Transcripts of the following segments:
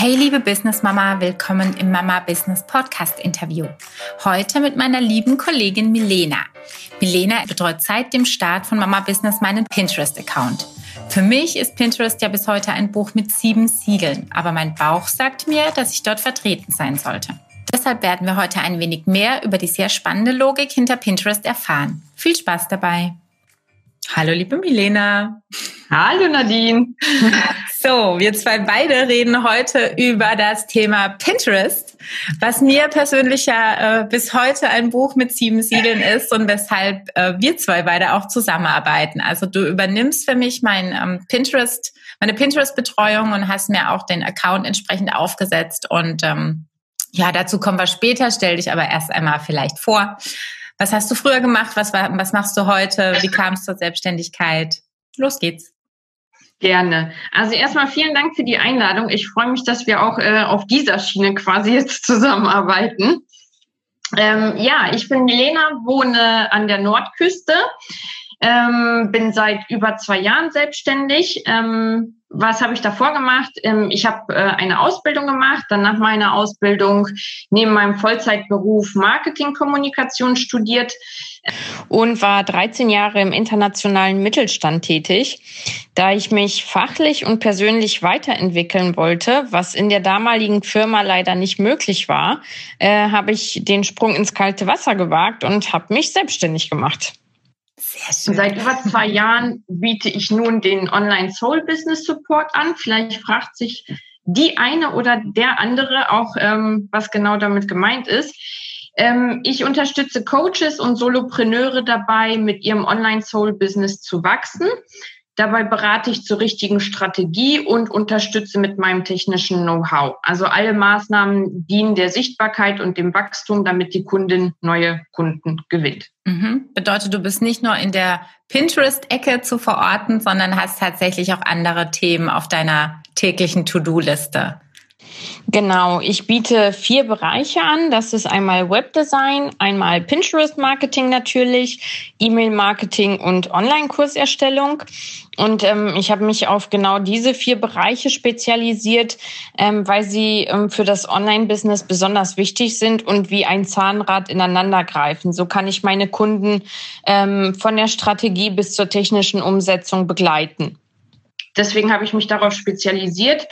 Hey liebe Business Mama, willkommen im Mama Business Podcast Interview. Heute mit meiner lieben Kollegin Milena. Milena betreut seit dem Start von Mama Business meinen Pinterest Account. Für mich ist Pinterest ja bis heute ein Buch mit sieben Siegeln, aber mein Bauch sagt mir, dass ich dort vertreten sein sollte. Deshalb werden wir heute ein wenig mehr über die sehr spannende Logik hinter Pinterest erfahren. Viel Spaß dabei! Hallo, liebe Milena. Hallo, Nadine. So, wir zwei beide reden heute über das Thema Pinterest, was mir persönlich ja äh, bis heute ein Buch mit sieben Siegeln ist und weshalb äh, wir zwei beide auch zusammenarbeiten. Also du übernimmst für mich mein ähm, Pinterest, meine Pinterest-Betreuung und hast mir auch den Account entsprechend aufgesetzt. Und ähm, ja, dazu kommen wir später. Stell dich aber erst einmal vielleicht vor. Was hast du früher gemacht? Was, war, was machst du heute? Wie kam es zur Selbstständigkeit? Los geht's. Gerne. Also erstmal vielen Dank für die Einladung. Ich freue mich, dass wir auch äh, auf dieser Schiene quasi jetzt zusammenarbeiten. Ähm, ja, ich bin Milena, wohne an der Nordküste, ähm, bin seit über zwei Jahren selbstständig. Ähm, was habe ich davor gemacht? Ähm, ich habe äh, eine Ausbildung gemacht, dann nach meiner Ausbildung neben meinem Vollzeitberuf Marketingkommunikation studiert und war 13 Jahre im internationalen Mittelstand tätig. Da ich mich fachlich und persönlich weiterentwickeln wollte, was in der damaligen Firma leider nicht möglich war, äh, habe ich den Sprung ins kalte Wasser gewagt und habe mich selbstständig gemacht. Seit über zwei Jahren biete ich nun den Online Soul Business Support an. Vielleicht fragt sich die eine oder der andere auch, ähm, was genau damit gemeint ist. Ähm, ich unterstütze Coaches und Solopreneure dabei, mit ihrem Online Soul Business zu wachsen. Dabei berate ich zur richtigen Strategie und unterstütze mit meinem technischen Know-how. Also alle Maßnahmen dienen der Sichtbarkeit und dem Wachstum, damit die Kundin neue Kunden gewinnt. Mhm. Bedeutet, du bist nicht nur in der Pinterest-Ecke zu verorten, sondern hast tatsächlich auch andere Themen auf deiner täglichen To-Do-Liste. Genau, ich biete vier Bereiche an. Das ist einmal Webdesign, einmal Pinterest-Marketing natürlich, E-Mail-Marketing und Online-Kurserstellung. Und ähm, ich habe mich auf genau diese vier Bereiche spezialisiert, ähm, weil sie ähm, für das Online-Business besonders wichtig sind und wie ein Zahnrad ineinander greifen. So kann ich meine Kunden ähm, von der Strategie bis zur technischen Umsetzung begleiten. Deswegen habe ich mich darauf spezialisiert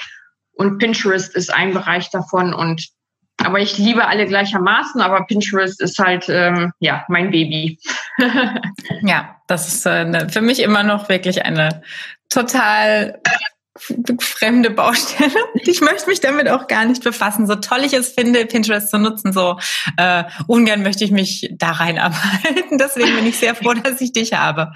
und Pinterest ist ein Bereich davon und aber ich liebe alle gleichermaßen, aber Pinterest ist halt ähm, ja mein Baby. ja, das ist äh, ne, für mich immer noch wirklich eine total fremde Baustelle. Ich möchte mich damit auch gar nicht befassen. So toll ich es finde, Pinterest zu nutzen, so äh, ungern möchte ich mich da reinarbeiten. Deswegen bin ich sehr froh, dass ich dich habe.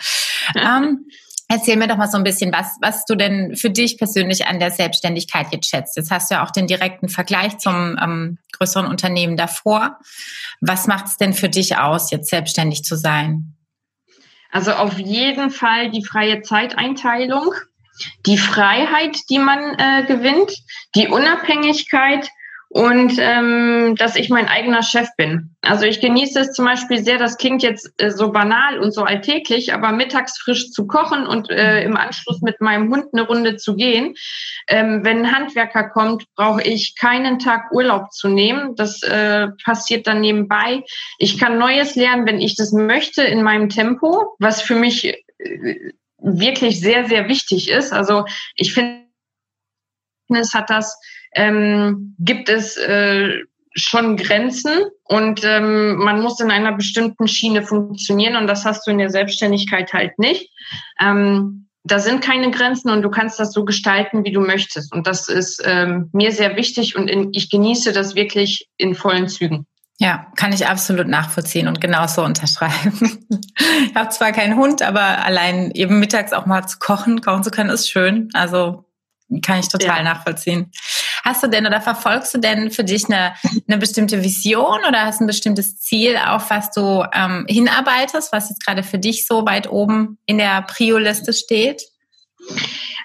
Ähm, Erzähl mir doch mal so ein bisschen, was, was du denn für dich persönlich an der Selbstständigkeit jetzt schätzt. Jetzt hast du ja auch den direkten Vergleich zum ähm, größeren Unternehmen davor. Was macht es denn für dich aus, jetzt selbstständig zu sein? Also auf jeden Fall die freie Zeiteinteilung, die Freiheit, die man äh, gewinnt, die Unabhängigkeit und ähm, dass ich mein eigener Chef bin. Also ich genieße es zum Beispiel sehr, das klingt jetzt äh, so banal und so alltäglich, aber mittags frisch zu kochen und äh, im Anschluss mit meinem Hund eine Runde zu gehen. Ähm, wenn ein Handwerker kommt, brauche ich keinen Tag Urlaub zu nehmen. Das äh, passiert dann nebenbei. Ich kann Neues lernen, wenn ich das möchte, in meinem Tempo, was für mich äh, wirklich sehr, sehr wichtig ist. Also ich finde, es hat das ähm, gibt es äh, schon Grenzen und ähm, man muss in einer bestimmten Schiene funktionieren und das hast du in der Selbstständigkeit halt nicht. Ähm, da sind keine Grenzen und du kannst das so gestalten, wie du möchtest. Und das ist ähm, mir sehr wichtig und in, ich genieße das wirklich in vollen Zügen. Ja, kann ich absolut nachvollziehen und genauso unterschreiben. ich habe zwar keinen Hund, aber allein eben mittags auch mal zu kochen, kochen zu können, ist schön. Also kann ich total ja. nachvollziehen. Hast du denn oder verfolgst du denn für dich eine, eine bestimmte Vision oder hast ein bestimmtes Ziel, auf was du ähm, hinarbeitest, was jetzt gerade für dich so weit oben in der Prio-Liste steht?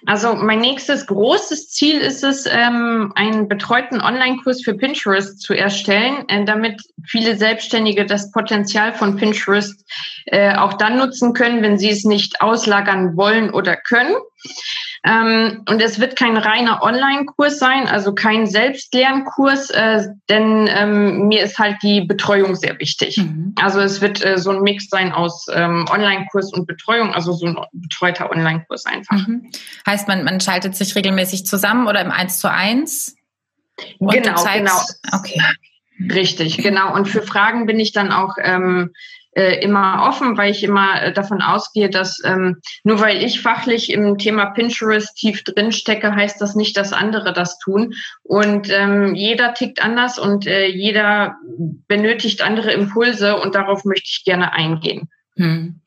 Also mein nächstes großes Ziel ist es, ähm, einen betreuten Online-Kurs für Pinterest zu erstellen, äh, damit viele Selbstständige das Potenzial von Pinterest äh, auch dann nutzen können, wenn sie es nicht auslagern wollen oder können. Ähm, und es wird kein reiner Online-Kurs sein, also kein Selbstlernkurs, äh, denn ähm, mir ist halt die Betreuung sehr wichtig. Mhm. Also es wird äh, so ein Mix sein aus ähm, Online-Kurs und Betreuung, also so ein betreuter Online-Kurs einfach. Mhm. Heißt, man, man schaltet sich regelmäßig zusammen oder im Eins zu eins? Genau, genau. Okay. Richtig, genau. Und für Fragen bin ich dann auch ähm, äh, immer offen, weil ich immer äh, davon ausgehe, dass ähm, nur weil ich fachlich im Thema Pinterest tief drin stecke, heißt das nicht, dass andere das tun. Und ähm, jeder tickt anders und äh, jeder benötigt andere Impulse und darauf möchte ich gerne eingehen. Hm.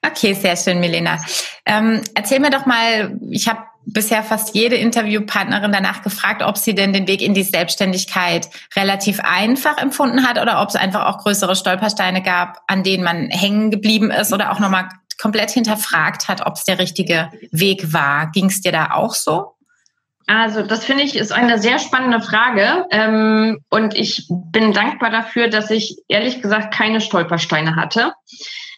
Okay, sehr schön, Milena. Ähm, erzähl mir doch mal, ich habe bisher fast jede Interviewpartnerin danach gefragt, ob sie denn den Weg in die Selbstständigkeit relativ einfach empfunden hat oder ob es einfach auch größere Stolpersteine gab, an denen man hängen geblieben ist oder auch nochmal komplett hinterfragt hat, ob es der richtige Weg war. Ging es dir da auch so? Also das finde ich ist eine sehr spannende Frage ähm, und ich bin dankbar dafür, dass ich ehrlich gesagt keine Stolpersteine hatte.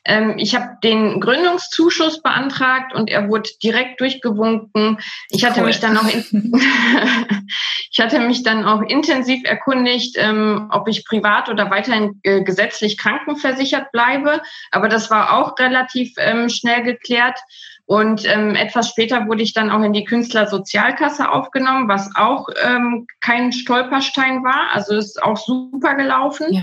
Ähm, ich habe den Gründungszuschuss beantragt und er wurde direkt durchgewunken. Ich hatte cool. mich dann auch ich hatte mich dann auch intensiv erkundigt, ähm, ob ich privat oder weiterhin äh, gesetzlich krankenversichert bleibe. Aber das war auch relativ ähm, schnell geklärt. Und ähm, etwas später wurde ich dann auch in die Künstlersozialkasse aufgenommen, was auch ähm, kein Stolperstein war. Also ist auch super gelaufen. Ja.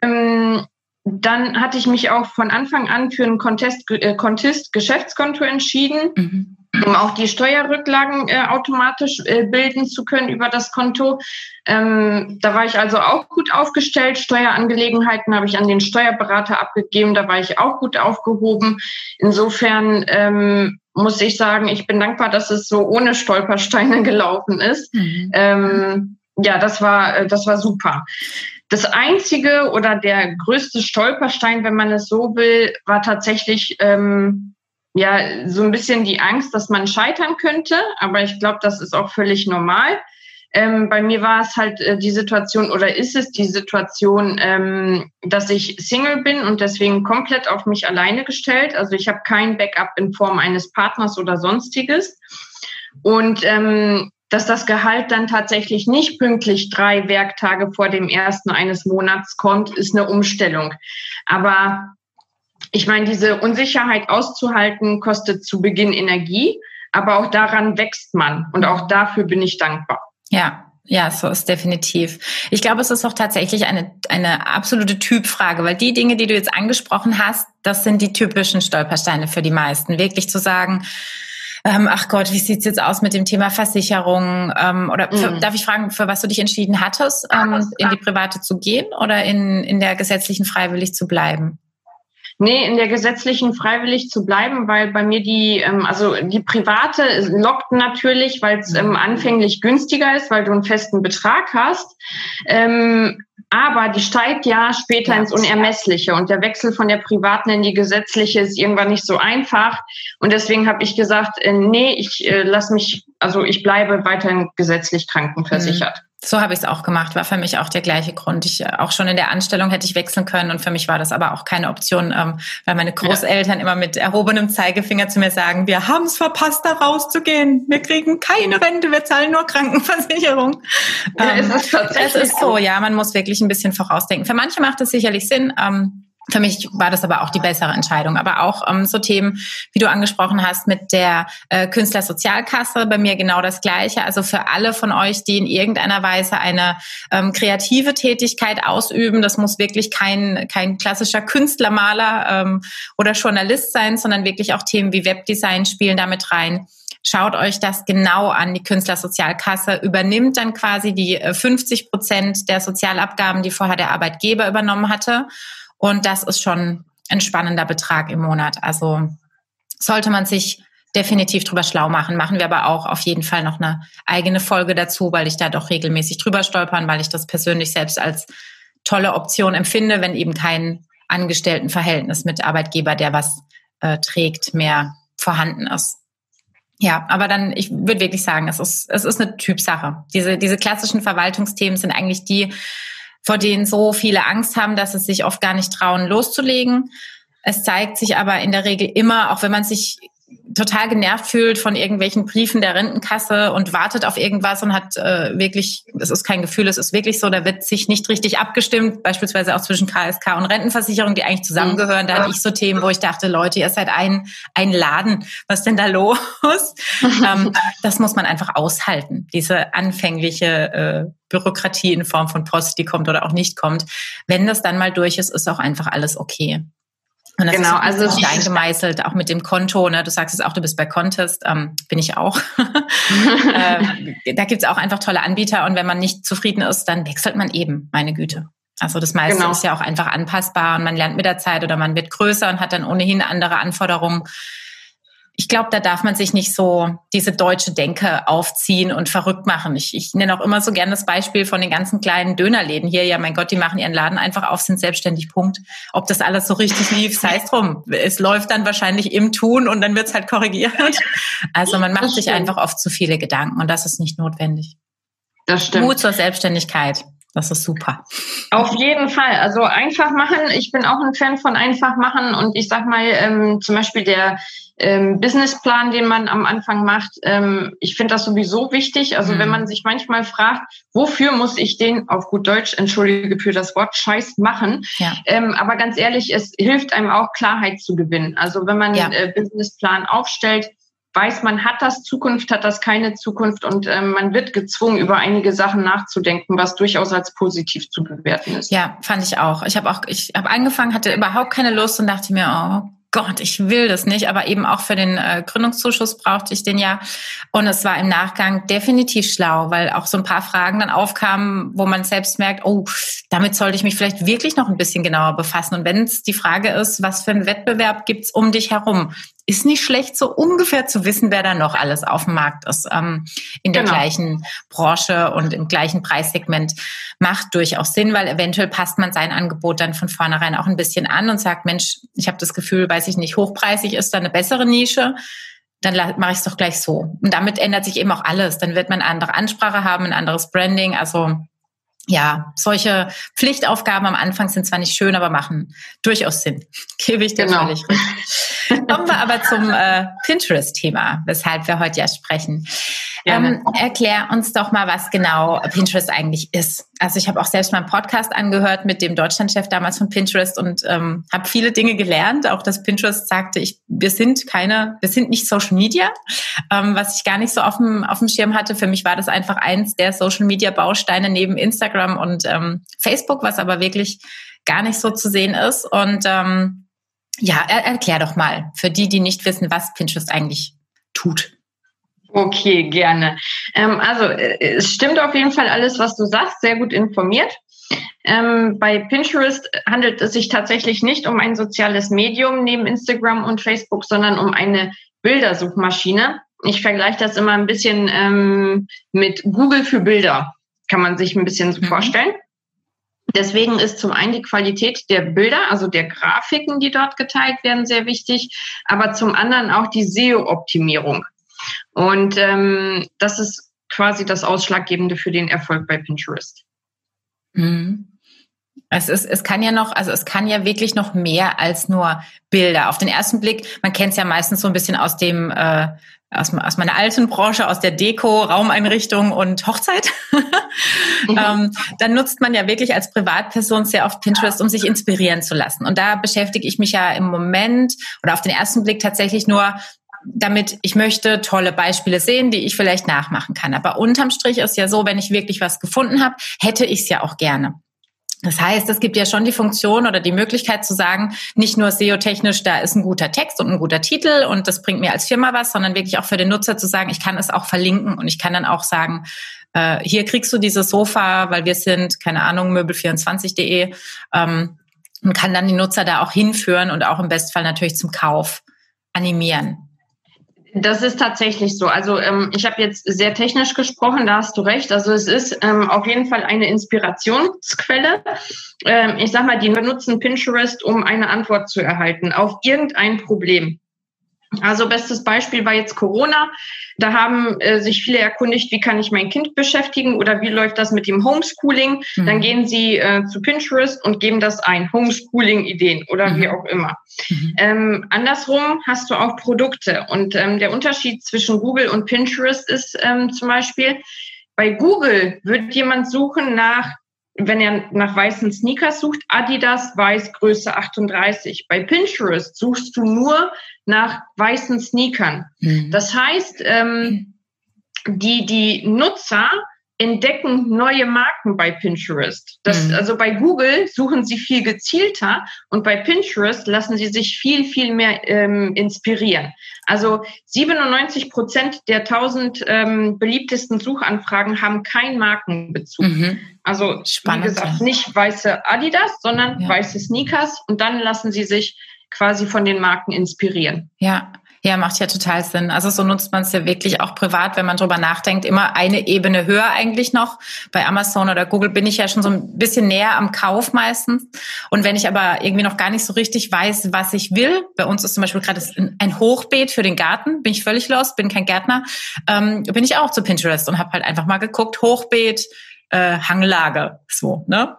Ähm, dann hatte ich mich auch von Anfang an für ein Contest, äh, Contest Geschäftskonto entschieden, mhm. um auch die Steuerrücklagen äh, automatisch äh, bilden zu können über das Konto. Ähm, da war ich also auch gut aufgestellt. Steuerangelegenheiten habe ich an den Steuerberater abgegeben. Da war ich auch gut aufgehoben. Insofern ähm, muss ich sagen, ich bin dankbar, dass es so ohne Stolpersteine gelaufen ist. Mhm. Ähm, ja, das war, äh, das war super. Das einzige oder der größte Stolperstein, wenn man es so will, war tatsächlich ähm, ja so ein bisschen die Angst, dass man scheitern könnte. Aber ich glaube, das ist auch völlig normal. Ähm, bei mir war es halt äh, die Situation oder ist es die Situation, ähm, dass ich Single bin und deswegen komplett auf mich alleine gestellt. Also ich habe kein Backup in Form eines Partners oder sonstiges. Und ähm, dass das Gehalt dann tatsächlich nicht pünktlich drei Werktage vor dem ersten eines Monats kommt, ist eine Umstellung. Aber ich meine, diese Unsicherheit auszuhalten, kostet zu Beginn Energie, aber auch daran wächst man. Und auch dafür bin ich dankbar. Ja, ja, so ist definitiv. Ich glaube, es ist auch tatsächlich eine, eine absolute Typfrage, weil die Dinge, die du jetzt angesprochen hast, das sind die typischen Stolpersteine für die meisten. Wirklich zu sagen, ähm, ach Gott, wie sieht's jetzt aus mit dem Thema Versicherung? Ähm, oder für, mhm. darf ich fragen, für was du dich entschieden hattest, ähm, in die private zu gehen oder in, in der gesetzlichen freiwillig zu bleiben? Nee, in der gesetzlichen freiwillig zu bleiben, weil bei mir die, ähm, also die private lockt natürlich, weil es ähm, anfänglich günstiger ist, weil du einen festen Betrag hast. Ähm, aber die steigt ja später ja, ins Unermessliche und der Wechsel von der privaten in die gesetzliche ist irgendwann nicht so einfach. Und deswegen habe ich gesagt, äh, nee, ich äh, lass mich, also ich bleibe weiterhin gesetzlich krankenversichert. Mhm. So habe ich es auch gemacht, war für mich auch der gleiche Grund. Ich auch schon in der Anstellung hätte ich wechseln können und für mich war das aber auch keine Option, ähm, weil meine Großeltern ja. immer mit erhobenem Zeigefinger zu mir sagen, wir haben es verpasst, da rauszugehen. Wir kriegen keine Rente, wir zahlen nur Krankenversicherung. Ja, ähm, es, ist tatsächlich es ist so, ja, man muss wirklich ein bisschen vorausdenken. Für manche macht es sicherlich Sinn. Ähm, für mich war das aber auch die bessere Entscheidung. Aber auch ähm, so Themen, wie du angesprochen hast, mit der äh, Künstlersozialkasse, bei mir genau das Gleiche. Also für alle von euch, die in irgendeiner Weise eine ähm, kreative Tätigkeit ausüben, das muss wirklich kein, kein klassischer Künstlermaler ähm, oder Journalist sein, sondern wirklich auch Themen wie Webdesign spielen damit rein. Schaut euch das genau an. Die Künstlersozialkasse übernimmt dann quasi die 50 äh, Prozent der Sozialabgaben, die vorher der Arbeitgeber übernommen hatte. Und das ist schon ein spannender Betrag im Monat. Also sollte man sich definitiv drüber schlau machen. Machen wir aber auch auf jeden Fall noch eine eigene Folge dazu, weil ich da doch regelmäßig drüber stolpern, weil ich das persönlich selbst als tolle Option empfinde, wenn eben kein Angestelltenverhältnis mit Arbeitgeber, der was äh, trägt, mehr vorhanden ist. Ja, aber dann, ich würde wirklich sagen, es ist, es ist eine Typsache. Diese, diese klassischen Verwaltungsthemen sind eigentlich die, vor denen so viele Angst haben, dass es sich oft gar nicht trauen, loszulegen. Es zeigt sich aber in der Regel immer, auch wenn man sich total genervt fühlt von irgendwelchen Briefen der Rentenkasse und wartet auf irgendwas und hat äh, wirklich, es ist kein Gefühl, es ist wirklich so, da wird sich nicht richtig abgestimmt, beispielsweise auch zwischen KSK und Rentenversicherung, die eigentlich zusammengehören. Da hatte ich so Themen, wo ich dachte, Leute, ihr seid ein, ein Laden, was denn da los? ähm, das muss man einfach aushalten, diese anfängliche äh, Bürokratie in Form von Post, die kommt oder auch nicht kommt. Wenn das dann mal durch ist, ist auch einfach alles okay. Und das genau, ist also Stein gemeißelt, auch mit dem Konto. Ne? Du sagst es auch, du bist bei Contest, ähm, bin ich auch. ähm, da gibt's auch einfach tolle Anbieter und wenn man nicht zufrieden ist, dann wechselt man eben, meine Güte. Also das meiste genau. ist ja auch einfach anpassbar und man lernt mit der Zeit oder man wird größer und hat dann ohnehin andere Anforderungen ich glaube, da darf man sich nicht so diese deutsche Denke aufziehen und verrückt machen. Ich, ich nenne auch immer so gerne das Beispiel von den ganzen kleinen Dönerläden hier. Ja, mein Gott, die machen ihren Laden einfach auf, sind selbstständig, Punkt. Ob das alles so richtig lief, sei es drum. Es läuft dann wahrscheinlich im Tun und dann wird's halt korrigiert. Also man macht sich einfach oft zu viele Gedanken und das ist nicht notwendig. Das stimmt. Mut zur Selbstständigkeit. Das ist super. Auf jeden Fall. Also einfach machen. Ich bin auch ein Fan von einfach machen. Und ich sag mal, ähm, zum Beispiel der ähm, Businessplan, den man am Anfang macht, ähm, ich finde das sowieso wichtig. Also mhm. wenn man sich manchmal fragt, wofür muss ich den auf gut Deutsch, entschuldige für das Wort, Scheiß machen. Ja. Ähm, aber ganz ehrlich, es hilft einem auch Klarheit zu gewinnen. Also wenn man ja. äh, Businessplan aufstellt, weiß man, hat das Zukunft, hat das keine Zukunft und ähm, man wird gezwungen, über einige Sachen nachzudenken, was durchaus als positiv zu bewerten ist. Ja, fand ich auch. Ich habe auch, ich habe angefangen, hatte überhaupt keine Lust und dachte mir, oh Gott, ich will das nicht, aber eben auch für den äh, Gründungszuschuss brauchte ich den ja. Und es war im Nachgang definitiv schlau, weil auch so ein paar Fragen dann aufkamen, wo man selbst merkt, oh, damit sollte ich mich vielleicht wirklich noch ein bisschen genauer befassen. Und wenn es die Frage ist, was für einen Wettbewerb gibt's um dich herum, ist nicht schlecht, so ungefähr zu wissen, wer da noch alles auf dem Markt ist. Ähm, in der genau. gleichen Branche und im gleichen Preissegment macht durchaus Sinn, weil eventuell passt man sein Angebot dann von vornherein auch ein bisschen an und sagt, Mensch, ich habe das Gefühl, weiß ich nicht, hochpreisig ist da eine bessere Nische dann mache ich es doch gleich so. Und damit ändert sich eben auch alles. Dann wird man eine andere Ansprache haben, ein anderes Branding. Also ja, solche Pflichtaufgaben am Anfang sind zwar nicht schön, aber machen durchaus Sinn. Gebe ich dir genau. völlig recht. Kommen wir aber zum äh, Pinterest-Thema, weshalb wir heute ja sprechen. Ähm, erklär uns doch mal, was genau Pinterest eigentlich ist. Also ich habe auch selbst meinen Podcast angehört mit dem Deutschlandchef damals von Pinterest und ähm, habe viele Dinge gelernt. Auch dass Pinterest sagte, ich, wir sind keine, wir sind nicht Social Media, ähm, was ich gar nicht so auf dem, auf dem Schirm hatte. Für mich war das einfach eins der Social Media Bausteine neben Instagram und ähm, Facebook, was aber wirklich gar nicht so zu sehen ist. Und ähm, ja, er, erklär doch mal für die, die nicht wissen, was Pinterest eigentlich tut. Okay, gerne. Ähm, also äh, es stimmt auf jeden Fall alles, was du sagst, sehr gut informiert. Ähm, bei Pinterest handelt es sich tatsächlich nicht um ein soziales Medium neben Instagram und Facebook, sondern um eine Bildersuchmaschine. Ich vergleiche das immer ein bisschen ähm, mit Google für Bilder, kann man sich ein bisschen so mhm. vorstellen. Deswegen ist zum einen die Qualität der Bilder, also der Grafiken, die dort geteilt werden, sehr wichtig, aber zum anderen auch die SEO-Optimierung. Und ähm, das ist quasi das Ausschlaggebende für den Erfolg bei Pinterest. Mhm. Es, ist, es kann ja noch, also es kann ja wirklich noch mehr als nur Bilder. Auf den ersten Blick, man kennt es ja meistens so ein bisschen aus dem, äh, aus, aus meiner alten Branche, aus der Deko, Raumeinrichtung und Hochzeit. mhm. ähm, dann nutzt man ja wirklich als Privatperson sehr oft Pinterest, um sich inspirieren zu lassen. Und da beschäftige ich mich ja im Moment oder auf den ersten Blick tatsächlich nur damit ich möchte tolle Beispiele sehen, die ich vielleicht nachmachen kann. Aber unterm Strich ist ja so, wenn ich wirklich was gefunden habe, hätte ich es ja auch gerne. Das heißt, es gibt ja schon die Funktion oder die Möglichkeit zu sagen, nicht nur SEO-technisch, da ist ein guter Text und ein guter Titel und das bringt mir als Firma was, sondern wirklich auch für den Nutzer zu sagen, ich kann es auch verlinken und ich kann dann auch sagen, äh, hier kriegst du dieses Sofa, weil wir sind, keine Ahnung, möbel24.de ähm, und kann dann die Nutzer da auch hinführen und auch im Bestfall natürlich zum Kauf animieren. Das ist tatsächlich so. Also ähm, ich habe jetzt sehr technisch gesprochen, da hast du recht. Also es ist ähm, auf jeden Fall eine Inspirationsquelle. Ähm, ich sag mal, die benutzen Pinterest, um eine Antwort zu erhalten auf irgendein Problem. Also bestes Beispiel war jetzt Corona. Da haben äh, sich viele erkundigt, wie kann ich mein Kind beschäftigen oder wie läuft das mit dem Homeschooling. Mhm. Dann gehen sie äh, zu Pinterest und geben das ein, Homeschooling-Ideen oder mhm. wie auch immer. Mhm. Ähm, andersrum hast du auch Produkte. Und ähm, der Unterschied zwischen Google und Pinterest ist ähm, zum Beispiel, bei Google wird jemand suchen nach wenn er nach weißen Sneakers sucht, Adidas weiß Größe 38. Bei Pinterest suchst du nur nach weißen Sneakern. Mhm. Das heißt, ähm, die, die Nutzer entdecken neue Marken bei Pinterest. Das, mhm. Also bei Google suchen sie viel gezielter und bei Pinterest lassen sie sich viel, viel mehr ähm, inspirieren. Also 97 Prozent der 1000 ähm, beliebtesten Suchanfragen haben keinen Markenbezug. Mhm. Also Spannend, wie gesagt, nicht weiße Adidas, sondern ja. weiße Sneakers und dann lassen sie sich quasi von den Marken inspirieren. Ja, ja, macht ja total Sinn. Also so nutzt man es ja wirklich auch privat, wenn man drüber nachdenkt, immer eine Ebene höher eigentlich noch. Bei Amazon oder Google bin ich ja schon so ein bisschen näher am Kauf meistens. Und wenn ich aber irgendwie noch gar nicht so richtig weiß, was ich will, bei uns ist zum Beispiel gerade ein Hochbeet für den Garten, bin ich völlig los, bin kein Gärtner, ähm, bin ich auch zu Pinterest und habe halt einfach mal geguckt, Hochbeet, äh, Hanglage, so, ne?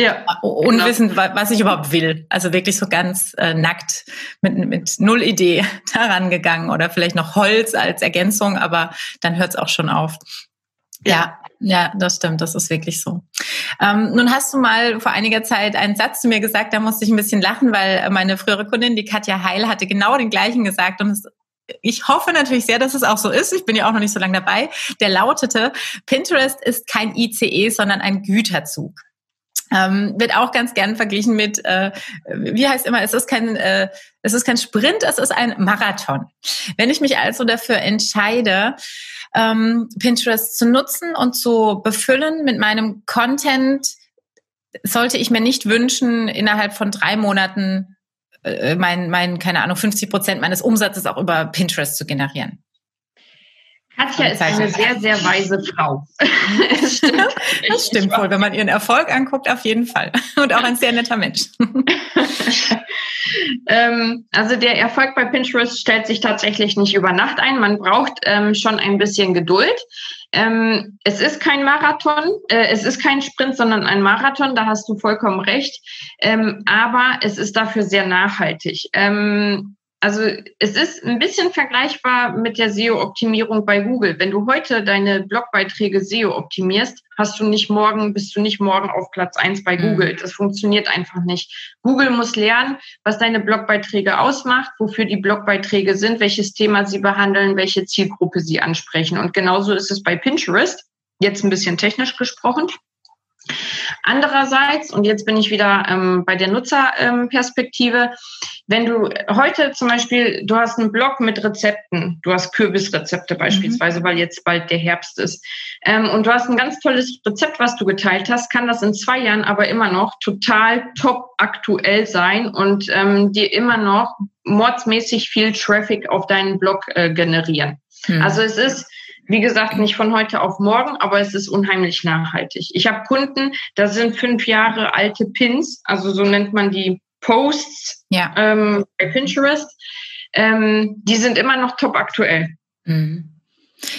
Ja. Unwissend, genau. was ich überhaupt will. Also wirklich so ganz äh, nackt mit, mit null Idee daran gegangen oder vielleicht noch Holz als Ergänzung, aber dann hört es auch schon auf. Ja. ja, das stimmt, das ist wirklich so. Ähm, nun hast du mal vor einiger Zeit einen Satz zu mir gesagt, da musste ich ein bisschen lachen, weil meine frühere Kundin, die Katja Heil, hatte genau den gleichen gesagt und es ich hoffe natürlich sehr, dass es auch so ist. Ich bin ja auch noch nicht so lange dabei. Der lautete, Pinterest ist kein ICE, sondern ein Güterzug. Ähm, wird auch ganz gern verglichen mit, äh, wie heißt immer, es ist kein, äh, es ist kein Sprint, es ist ein Marathon. Wenn ich mich also dafür entscheide, ähm, Pinterest zu nutzen und zu befüllen mit meinem Content, sollte ich mir nicht wünschen, innerhalb von drei Monaten äh, mein, mein, keine Ahnung, 50 Prozent meines Umsatzes auch über Pinterest zu generieren. Katja ist eine sehr, sehr weise Frau. das stimmt, das stimmt wohl, wenn man ihren Erfolg anguckt, auf jeden Fall. Und auch ein sehr netter Mensch. ähm, also der Erfolg bei Pinterest stellt sich tatsächlich nicht über Nacht ein. Man braucht ähm, schon ein bisschen Geduld. Ähm, es ist kein Marathon, äh, es ist kein Sprint, sondern ein Marathon, da hast du vollkommen recht. Aber es ist dafür sehr nachhaltig. Also es ist ein bisschen vergleichbar mit der SEO-Optimierung bei Google. Wenn du heute deine Blogbeiträge SEO optimierst, hast du nicht morgen, bist du nicht morgen auf Platz eins bei mhm. Google. Das funktioniert einfach nicht. Google muss lernen, was deine Blogbeiträge ausmacht, wofür die Blogbeiträge sind, welches Thema sie behandeln, welche Zielgruppe sie ansprechen. Und genauso ist es bei Pinterest. Jetzt ein bisschen technisch gesprochen. Andererseits, und jetzt bin ich wieder ähm, bei der Nutzerperspektive, ähm, wenn du heute zum Beispiel, du hast einen Blog mit Rezepten, du hast Kürbisrezepte beispielsweise, mhm. weil jetzt bald der Herbst ist, ähm, und du hast ein ganz tolles Rezept, was du geteilt hast, kann das in zwei Jahren aber immer noch total top aktuell sein und ähm, dir immer noch mordsmäßig viel Traffic auf deinen Blog äh, generieren. Mhm. Also es ist wie gesagt, nicht von heute auf morgen, aber es ist unheimlich nachhaltig. Ich habe Kunden, da sind fünf Jahre alte Pins, also so nennt man die Posts ja. ähm, bei Pinterest. Ähm, die sind immer noch top aktuell. Mhm.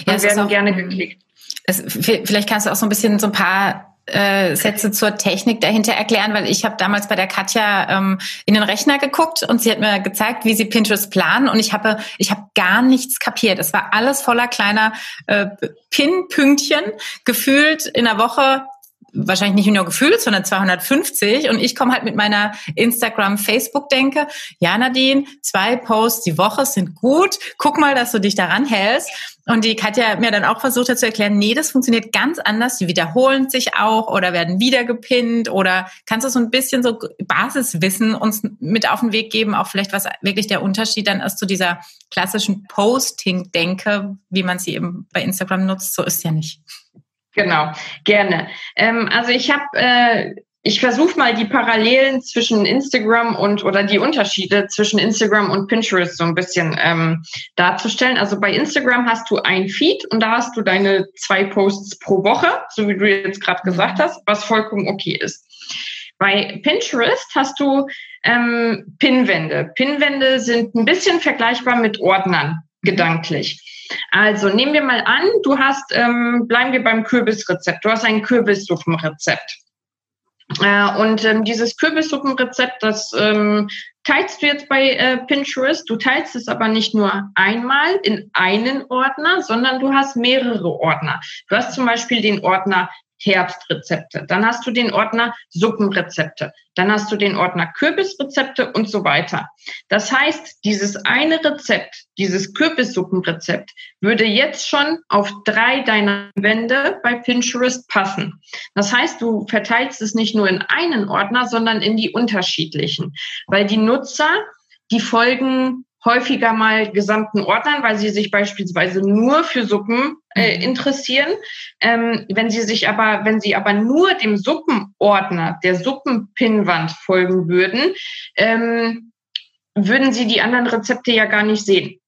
Ja, und werden auch, gerne geklickt. Es, vielleicht kannst du auch so ein bisschen so ein paar äh, Sätze zur Technik dahinter erklären, weil ich habe damals bei der Katja ähm, in den Rechner geguckt und sie hat mir gezeigt, wie sie Pinterest planen und ich habe ich habe gar nichts kapiert. Es war alles voller kleiner äh, Pin-Pünktchen, gefühlt in der Woche wahrscheinlich nicht nur gefühlt, sondern 250. Und ich komme halt mit meiner Instagram-Facebook-Denke, ja Nadine, zwei Posts die Woche sind gut. Guck mal, dass du dich daran hältst. Und die Katja hat mir dann auch versucht hat zu erklären, nee, das funktioniert ganz anders. Die wiederholen sich auch oder werden wieder gepinnt oder kannst du so ein bisschen so Basiswissen uns mit auf den Weg geben, auch vielleicht was wirklich der Unterschied dann ist zu dieser klassischen Posting-Denke, wie man sie eben bei Instagram nutzt. So ist ja nicht. Genau, gerne. Ähm, also ich habe, äh, ich versuche mal die Parallelen zwischen Instagram und oder die Unterschiede zwischen Instagram und Pinterest so ein bisschen ähm, darzustellen. Also bei Instagram hast du ein Feed und da hast du deine zwei Posts pro Woche, so wie du jetzt gerade gesagt hast, was vollkommen okay ist. Bei Pinterest hast du ähm, Pinwände. Pinwände sind ein bisschen vergleichbar mit Ordnern gedanklich. Also nehmen wir mal an, du hast, ähm, bleiben wir beim Kürbisrezept, du hast ein Kürbissuppenrezept. Äh, und ähm, dieses Kürbissuppenrezept, das ähm, teilst du jetzt bei äh, Pinterest. Du teilst es aber nicht nur einmal in einen Ordner, sondern du hast mehrere Ordner. Du hast zum Beispiel den Ordner Herbstrezepte. Dann hast du den Ordner Suppenrezepte. Dann hast du den Ordner Kürbisrezepte und so weiter. Das heißt, dieses eine Rezept, dieses Kürbissuppenrezept würde jetzt schon auf drei deiner Wände bei Pinterest passen. Das heißt, du verteilst es nicht nur in einen Ordner, sondern in die unterschiedlichen, weil die Nutzer, die folgen häufiger mal gesamten Ordnern, weil sie sich beispielsweise nur für Suppen äh, mhm. interessieren. Ähm, wenn sie sich aber, wenn sie aber nur dem Suppenordner, der Suppenpinnwand folgen würden, ähm, würden sie die anderen Rezepte ja gar nicht sehen.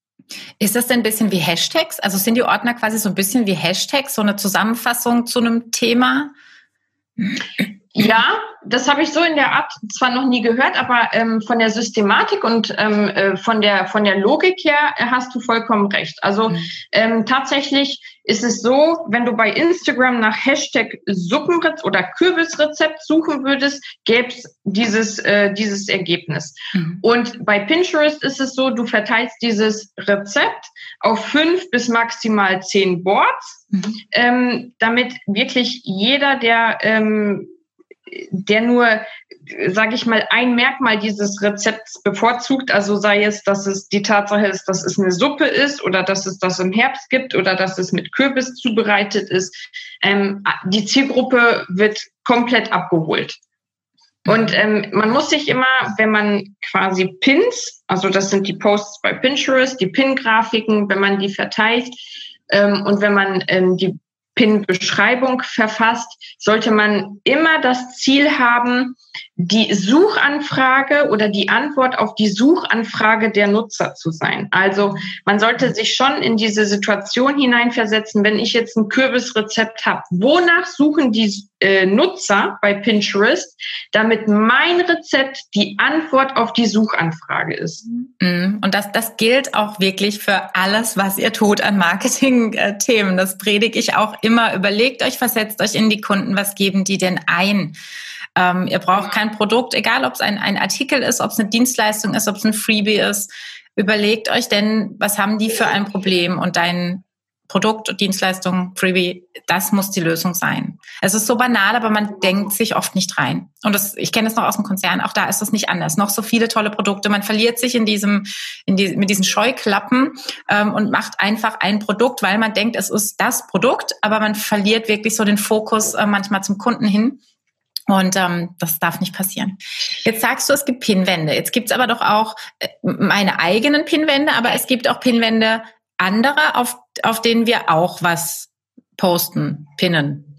Ist das denn ein bisschen wie Hashtags? Also sind die Ordner quasi so ein bisschen wie Hashtags, so eine Zusammenfassung zu einem Thema? Ja, das habe ich so in der Art zwar noch nie gehört, aber ähm, von der Systematik und ähm, äh, von der von der Logik her hast du vollkommen recht. Also mhm. ähm, tatsächlich ist es so, wenn du bei Instagram nach Hashtag Suppenrezept oder Kürbisrezept suchen würdest, gäbe es dieses äh, dieses Ergebnis. Mhm. Und bei Pinterest ist es so, du verteilst dieses Rezept auf fünf bis maximal zehn Boards, mhm. ähm, damit wirklich jeder, der ähm, der nur, sage ich mal, ein Merkmal dieses Rezepts bevorzugt, also sei es, dass es die Tatsache ist, dass es eine Suppe ist oder dass es das im Herbst gibt oder dass es mit Kürbis zubereitet ist. Ähm, die Zielgruppe wird komplett abgeholt. Und ähm, man muss sich immer, wenn man quasi Pins, also das sind die Posts bei Pinterest, die Pin-Grafiken, wenn man die verteilt ähm, und wenn man ähm, die PIN-Beschreibung verfasst, sollte man immer das Ziel haben, die Suchanfrage oder die Antwort auf die Suchanfrage der Nutzer zu sein. Also man sollte sich schon in diese Situation hineinversetzen, wenn ich jetzt ein Kürbisrezept habe, wonach suchen die äh, Nutzer bei Pinterest, damit mein Rezept die Antwort auf die Suchanfrage ist. Mhm. Und das, das gilt auch wirklich für alles, was ihr tut an Marketing-Themen. Das predige ich auch immer. Überlegt euch, versetzt euch in die Kunden, was geben die denn ein? Ähm, ihr braucht kein Produkt, egal ob es ein, ein Artikel ist, ob es eine Dienstleistung ist, ob es ein Freebie ist. Überlegt euch denn, was haben die für ein Problem und dein Produkt, Dienstleistung, Freebie, das muss die Lösung sein. Es ist so banal, aber man denkt sich oft nicht rein. Und das, ich kenne es noch aus dem Konzern, auch da ist das nicht anders. Noch so viele tolle Produkte. Man verliert sich in diesem, in die, mit diesen Scheuklappen ähm, und macht einfach ein Produkt, weil man denkt, es ist das Produkt, aber man verliert wirklich so den Fokus äh, manchmal zum Kunden hin. Und ähm, das darf nicht passieren. Jetzt sagst du, es gibt Pinwände. Jetzt gibt's aber doch auch äh, meine eigenen Pinwände, aber es gibt auch Pinwände andere, auf, auf denen wir auch was posten, pinnen.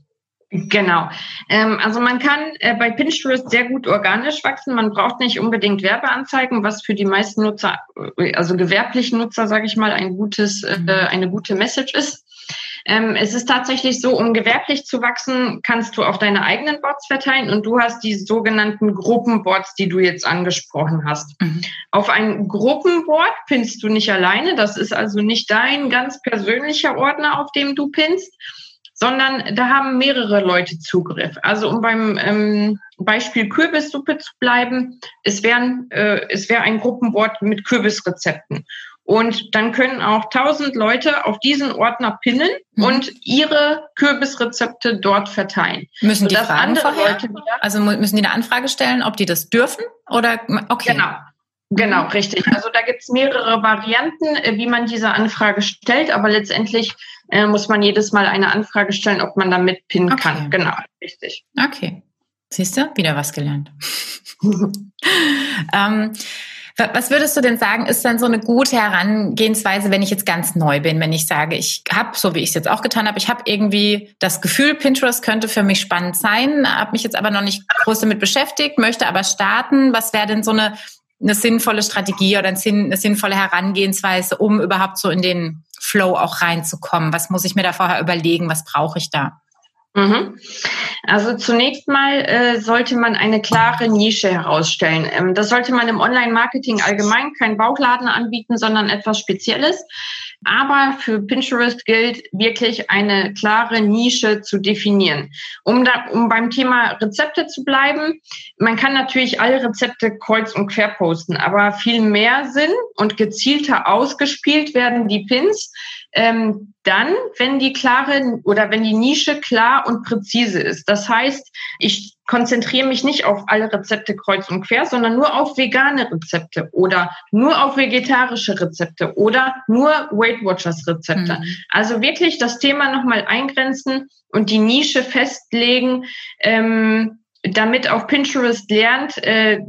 Genau. Ähm, also man kann äh, bei Pinterest sehr gut organisch wachsen. Man braucht nicht unbedingt Werbeanzeigen, was für die meisten Nutzer, äh, also gewerblichen Nutzer, sage ich mal, ein gutes, äh, mhm. eine gute Message ist. Ähm, es ist tatsächlich so, um gewerblich zu wachsen, kannst du auf deine eigenen Bots verteilen und du hast die sogenannten Gruppenbots, die du jetzt angesprochen hast. Mhm. Auf ein Gruppenbot pinnst du nicht alleine. Das ist also nicht dein ganz persönlicher Ordner, auf dem du pinnst, sondern da haben mehrere Leute Zugriff. Also um beim ähm, Beispiel Kürbissuppe zu bleiben, es wäre äh, es wär ein Gruppenboard mit Kürbisrezepten. Und dann können auch tausend Leute auf diesen Ordner pinnen mhm. und ihre Kürbisrezepte dort verteilen. Müssen die Fragen vorher? also müssen die eine Anfrage stellen, ob die das dürfen? Oder okay. Genau. Genau, mhm. richtig. Also da gibt's mehrere Varianten, äh, wie man diese Anfrage stellt, aber letztendlich äh, muss man jedes Mal eine Anfrage stellen, ob man damit pinnen okay. kann. Genau, richtig. Okay. Siehst du, wieder was gelernt. ähm, was würdest du denn sagen, ist dann so eine gute Herangehensweise, wenn ich jetzt ganz neu bin, wenn ich sage, ich habe, so wie ich es jetzt auch getan habe, ich habe irgendwie das Gefühl, Pinterest könnte für mich spannend sein, habe mich jetzt aber noch nicht groß damit beschäftigt, möchte aber starten. Was wäre denn so eine, eine sinnvolle Strategie oder eine sinnvolle Herangehensweise, um überhaupt so in den Flow auch reinzukommen? Was muss ich mir da vorher überlegen? Was brauche ich da? Mhm. Also zunächst mal äh, sollte man eine klare Nische herausstellen. Ähm, das sollte man im Online-Marketing allgemein kein Bauchladen anbieten, sondern etwas Spezielles. Aber für Pinterest gilt wirklich eine klare Nische zu definieren. Um, da, um beim Thema Rezepte zu bleiben, man kann natürlich alle Rezepte kreuz und quer posten, aber viel mehr Sinn und gezielter ausgespielt werden die Pins, ähm, dann, wenn die klare oder wenn die Nische klar und präzise ist. Das heißt, ich konzentriere mich nicht auf alle Rezepte kreuz und quer, sondern nur auf vegane Rezepte oder nur auf vegetarische Rezepte oder nur Weight Watchers Rezepte. Mhm. Also wirklich das Thema nochmal eingrenzen und die Nische festlegen, ähm, damit auch Pinterest lernt, äh,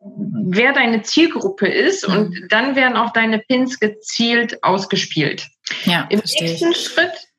wer deine Zielgruppe ist mhm. und dann werden auch deine Pins gezielt ausgespielt. Ja, Im nächsten. Schritt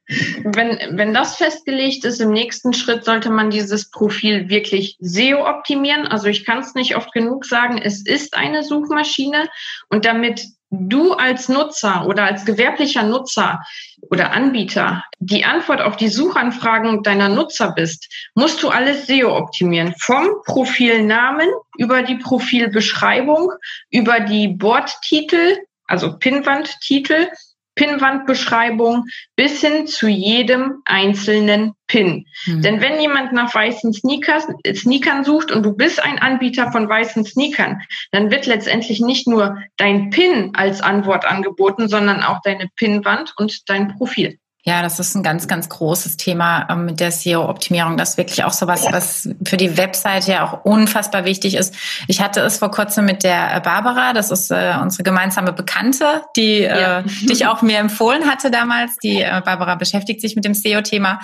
wenn, wenn das festgelegt ist, im nächsten Schritt sollte man dieses Profil wirklich SEO optimieren. Also ich kann es nicht oft genug sagen, es ist eine Suchmaschine und damit du als Nutzer oder als gewerblicher Nutzer oder Anbieter die Antwort auf die Suchanfragen deiner Nutzer bist, musst du alles SEO optimieren. Vom Profilnamen über die Profilbeschreibung, über die Bordtitel, also Pinwandtitel, Pinwandbeschreibung bis hin zu jedem einzelnen Pin. Mhm. Denn wenn jemand nach weißen Sneakers, Sneakern sucht und du bist ein Anbieter von weißen Sneakern, dann wird letztendlich nicht nur dein Pin als Antwort angeboten, sondern auch deine Pinwand und dein Profil. Ja, das ist ein ganz, ganz großes Thema ähm, mit der SEO-Optimierung. Das ist wirklich auch so was, was für die Webseite ja auch unfassbar wichtig ist. Ich hatte es vor kurzem mit der äh, Barbara, das ist äh, unsere gemeinsame Bekannte, die ja. äh, dich auch mir empfohlen hatte damals. Die äh, Barbara beschäftigt sich mit dem SEO-Thema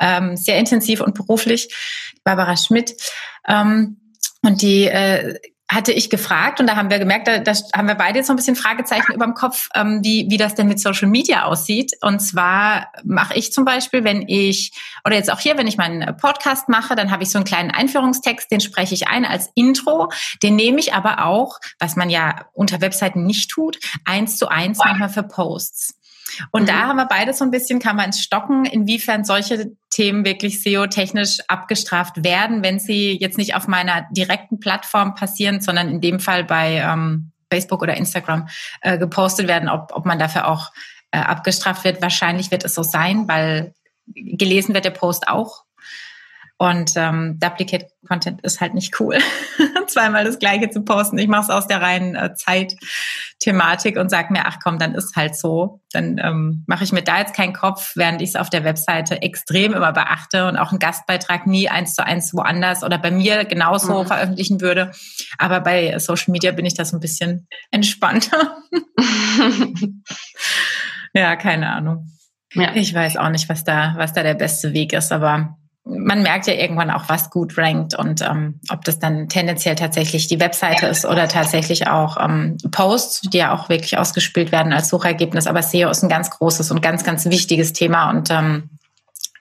ähm, sehr intensiv und beruflich. Barbara Schmidt. Ähm, und die äh, hatte ich gefragt und da haben wir gemerkt, da, da haben wir beide jetzt so ein bisschen Fragezeichen über dem Kopf, ähm, wie, wie das denn mit Social Media aussieht. Und zwar mache ich zum Beispiel, wenn ich, oder jetzt auch hier, wenn ich meinen Podcast mache, dann habe ich so einen kleinen Einführungstext, den spreche ich ein als Intro. Den nehme ich aber auch, was man ja unter Webseiten nicht tut, eins zu eins manchmal für Posts. Und mhm. da haben wir beide so ein bisschen, kann man ins Stocken, inwiefern solche Themen wirklich SEO-technisch abgestraft werden, wenn sie jetzt nicht auf meiner direkten Plattform passieren, sondern in dem Fall bei ähm, Facebook oder Instagram äh, gepostet werden, ob, ob man dafür auch äh, abgestraft wird. Wahrscheinlich wird es so sein, weil gelesen wird der Post auch und ähm, Duplicate Content ist halt nicht cool, zweimal das gleiche zu posten. Ich mache es aus der reinen äh, Zeit-Thematik und sag mir, ach komm, dann ist halt so. Dann ähm, mache ich mir da jetzt keinen Kopf, während ich es auf der Webseite extrem immer beachte und auch einen Gastbeitrag nie eins zu eins woanders oder bei mir genauso mhm. veröffentlichen würde. Aber bei Social Media bin ich da so ein bisschen entspannter. ja, keine Ahnung. Ja. Ich weiß auch nicht, was da, was da der beste Weg ist, aber man merkt ja irgendwann auch, was gut rankt und ähm, ob das dann tendenziell tatsächlich die Webseite ist oder tatsächlich auch ähm, Posts, die ja auch wirklich ausgespielt werden als Suchergebnis. Aber SEO ist ein ganz großes und ganz, ganz wichtiges Thema und ähm,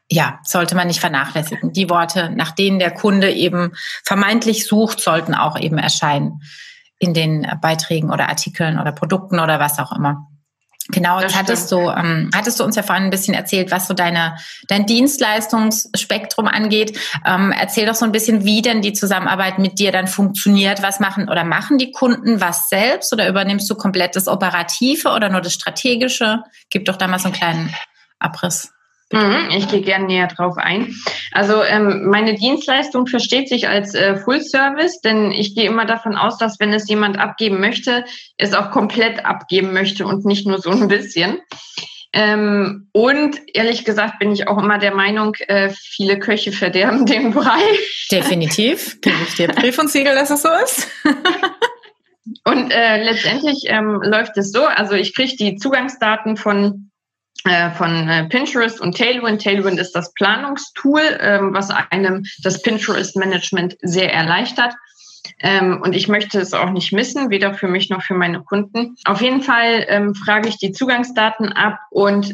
ja, sollte man nicht vernachlässigen. Die Worte, nach denen der Kunde eben vermeintlich sucht, sollten auch eben erscheinen in den Beiträgen oder Artikeln oder Produkten oder was auch immer. Genau, jetzt hattest du, ähm, hattest du uns ja vorhin ein bisschen erzählt, was so deine, dein Dienstleistungsspektrum angeht. Ähm, erzähl doch so ein bisschen, wie denn die Zusammenarbeit mit dir dann funktioniert. Was machen oder machen die Kunden was selbst oder übernimmst du komplett das Operative oder nur das Strategische? Gib doch da mal so einen kleinen Abriss. Mhm, ich gehe gerne näher drauf ein. Also ähm, meine Dienstleistung versteht sich als äh, Full Service, denn ich gehe immer davon aus, dass wenn es jemand abgeben möchte, es auch komplett abgeben möchte und nicht nur so ein bisschen. Ähm, und ehrlich gesagt bin ich auch immer der Meinung, äh, viele Köche verderben den Brei. Definitiv. Gebe ich dir Brief und Siegel, dass es so ist. und äh, letztendlich ähm, läuft es so, also ich kriege die Zugangsdaten von von äh, Pinterest und Tailwind. Tailwind ist das Planungstool, ähm, was einem das Pinterest-Management sehr erleichtert. Ähm, und ich möchte es auch nicht missen, weder für mich noch für meine Kunden. Auf jeden Fall ähm, frage ich die Zugangsdaten ab und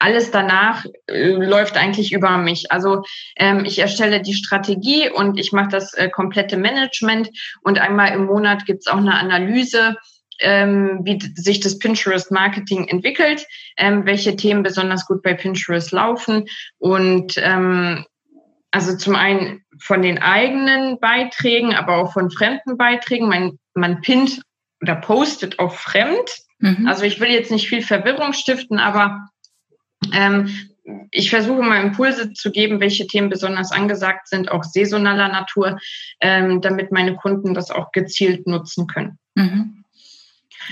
alles danach äh, läuft eigentlich über mich. Also ich erstelle die Strategie und ich mache das äh, komplette Management und einmal im Monat gibt es auch eine Analyse ähm, wie sich das Pinterest Marketing entwickelt, ähm, welche Themen besonders gut bei Pinterest laufen und ähm, also zum einen von den eigenen Beiträgen, aber auch von fremden Beiträgen. Man, man pinnt oder postet auch fremd. Mhm. Also ich will jetzt nicht viel Verwirrung stiften, aber ähm, ich versuche mal Impulse zu geben, welche Themen besonders angesagt sind, auch saisonaler Natur, ähm, damit meine Kunden das auch gezielt nutzen können. Mhm.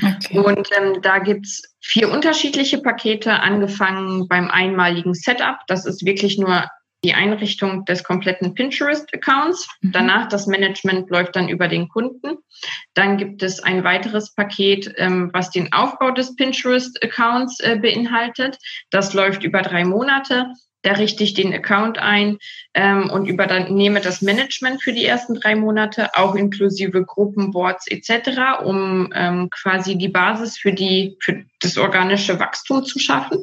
Okay. Und ähm, da gibt's vier unterschiedliche Pakete, angefangen beim einmaligen Setup. Das ist wirklich nur die Einrichtung des kompletten Pinterest-Accounts. Mhm. Danach das Management läuft dann über den Kunden. Dann gibt es ein weiteres Paket, ähm, was den Aufbau des Pinterest-Accounts äh, beinhaltet. Das läuft über drei Monate. Da richte ich den Account ein ähm, und übernehme das Management für die ersten drei Monate, auch inklusive Gruppenboards etc., um ähm, quasi die Basis für die für das organische Wachstum zu schaffen.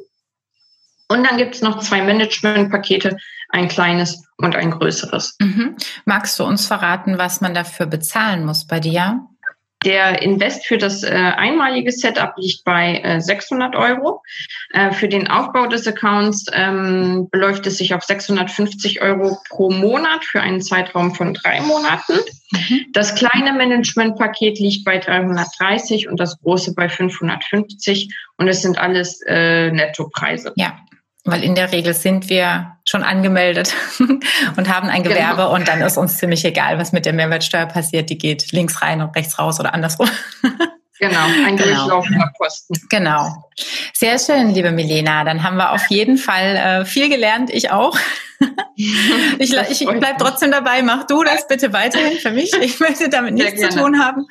Und dann gibt es noch zwei Management-Pakete, ein kleines und ein größeres. Mhm. Magst du uns verraten, was man dafür bezahlen muss bei dir? Der Invest für das äh, einmalige Setup liegt bei äh, 600 Euro. Äh, für den Aufbau des Accounts ähm, beläuft es sich auf 650 Euro pro Monat für einen Zeitraum von drei Monaten. Mhm. Das kleine Managementpaket liegt bei 330 und das große bei 550 und es sind alles äh, Nettopreise. Ja, weil in der Regel sind wir schon angemeldet und haben ein Gewerbe genau. und dann ist uns ziemlich egal, was mit der Mehrwertsteuer passiert. Die geht links rein und rechts raus oder andersrum. Genau, ein genau. durchlaufender Posten. Genau. Sehr schön, liebe Milena. Dann haben wir auf jeden Fall äh, viel gelernt, ich auch. Ich ich bleib trotzdem dabei. Mach du das bitte weiterhin für mich. Ich möchte damit nichts zu tun haben.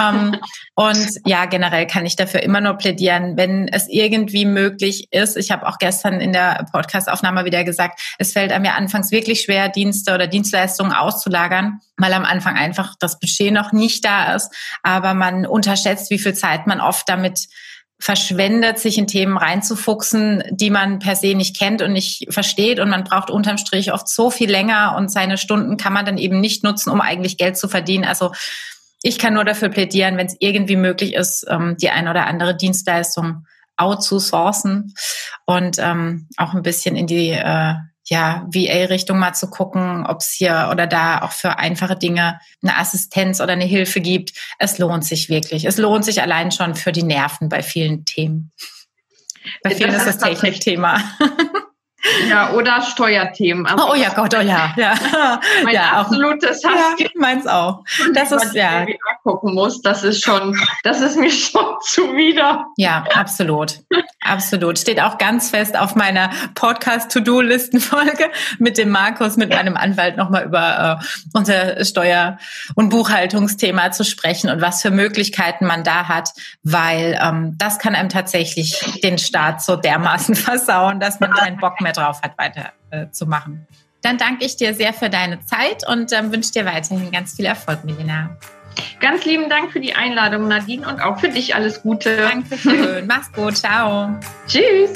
Ähm, und ja, generell kann ich dafür immer nur plädieren, wenn es irgendwie möglich ist. Ich habe auch gestern in der Podcastaufnahme wieder gesagt, es fällt einem ja anfangs wirklich schwer, Dienste oder Dienstleistungen auszulagern, weil am Anfang einfach das Budget noch nicht da ist. Aber man unterschätzt, wie viel Zeit man oft damit verschwendet, sich in Themen reinzufuchsen, die man per se nicht kennt und nicht versteht. Und man braucht unterm Strich oft so viel länger und seine Stunden kann man dann eben nicht nutzen, um eigentlich Geld zu verdienen. Also ich kann nur dafür plädieren, wenn es irgendwie möglich ist, ähm, die ein oder andere Dienstleistung outzusourcen und ähm, auch ein bisschen in die äh, ja, VA-Richtung mal zu gucken, ob es hier oder da auch für einfache Dinge eine Assistenz oder eine Hilfe gibt. Es lohnt sich wirklich. Es lohnt sich allein schon für die Nerven bei vielen Themen. Bei vielen das ist das Technikthema. Ja, oder Steuerthemen. Also oh ja Gott, oh ja. Ja, mein ja, absolutes Hass. Ja, meins auch. Das ist, ja. gucken muss, das ist schon, das ist mir schon zuwider. Ja, absolut. Absolut. Steht auch ganz fest auf meiner Podcast-To-Do-Listenfolge mit dem Markus, mit meinem Anwalt nochmal über äh, unser Steuer- und Buchhaltungsthema zu sprechen und was für Möglichkeiten man da hat, weil ähm, das kann einem tatsächlich den Start so dermaßen versauen, dass man keinen Bock mehr mehr drauf hat, weiterzumachen. äh. Dann danke ich dir sehr für deine Zeit und ähm, wünsche dir weiterhin ganz viel Erfolg, Milena. Ganz lieben Dank für die Einladung, Nadine, und auch für dich alles Gute. Danke schön. Mach's gut. Ciao. Tschüss.